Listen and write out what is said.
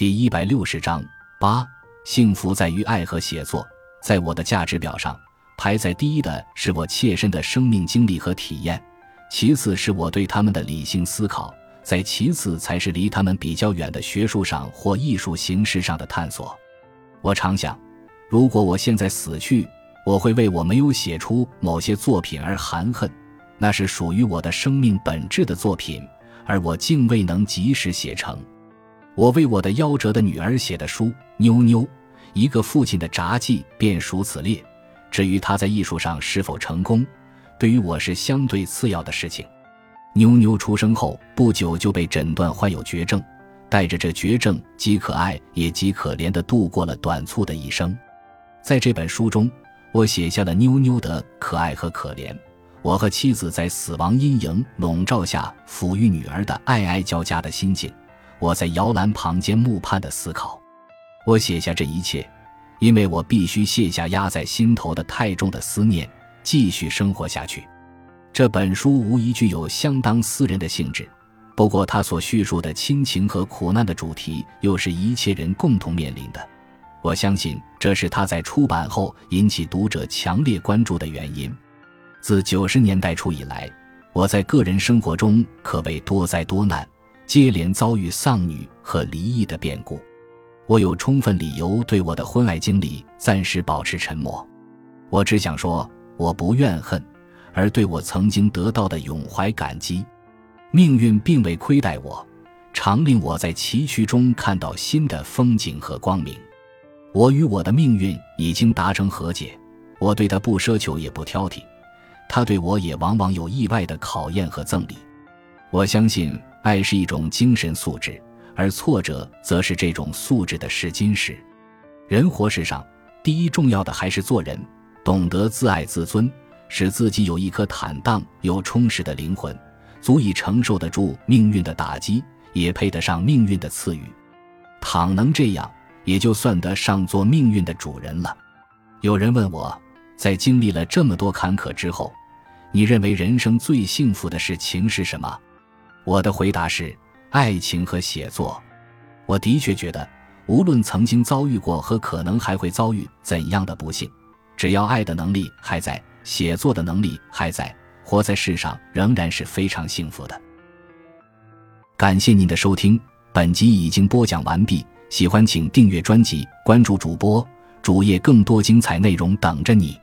第一百六十章八，幸福在于爱和写作。在我的价值表上，排在第一的是我切身的生命经历和体验，其次是我对他们的理性思考，再其次才是离他们比较远的学术上或艺术形式上的探索。我常想，如果我现在死去，我会为我没有写出某些作品而含恨，那是属于我的生命本质的作品，而我竟未能及时写成。我为我的夭折的女儿写的书《妞妞》，一个父亲的札记便属此列。至于他在艺术上是否成功，对于我是相对次要的事情。妞妞出生后不久就被诊断患有绝症，带着这绝症，极可爱也极可怜地度过了短促的一生。在这本书中，我写下了妞妞的可爱和可怜，我和妻子在死亡阴影笼罩下抚育女儿的爱爱交加的心境。我在摇篮旁间木畔的思考，我写下这一切，因为我必须卸下压在心头的太重的思念，继续生活下去。这本书无疑具有相当私人的性质，不过它所叙述的亲情和苦难的主题，又是一切人共同面临的。我相信这是他在出版后引起读者强烈关注的原因。自九十年代初以来，我在个人生活中可谓多灾多难。接连遭遇丧女和离异的变故，我有充分理由对我的婚外经历暂时保持沉默。我只想说，我不怨恨，而对我曾经得到的永怀感激。命运并未亏待我，常令我在崎岖中看到新的风景和光明。我与我的命运已经达成和解，我对他不奢求也不挑剔，他对我也往往有意外的考验和赠礼。我相信。爱是一种精神素质，而挫折则是这种素质的试金石。人活世上，第一重要的还是做人，懂得自爱自尊，使自己有一颗坦荡又充实的灵魂，足以承受得住命运的打击，也配得上命运的赐予。倘能这样，也就算得上做命运的主人了。有人问我，在经历了这么多坎坷之后，你认为人生最幸福的事情是什么？我的回答是：爱情和写作。我的确觉得，无论曾经遭遇过和可能还会遭遇怎样的不幸，只要爱的能力还在，写作的能力还在，活在世上仍然是非常幸福的。感谢您的收听，本集已经播讲完毕。喜欢请订阅专辑，关注主播主页，更多精彩内容等着你。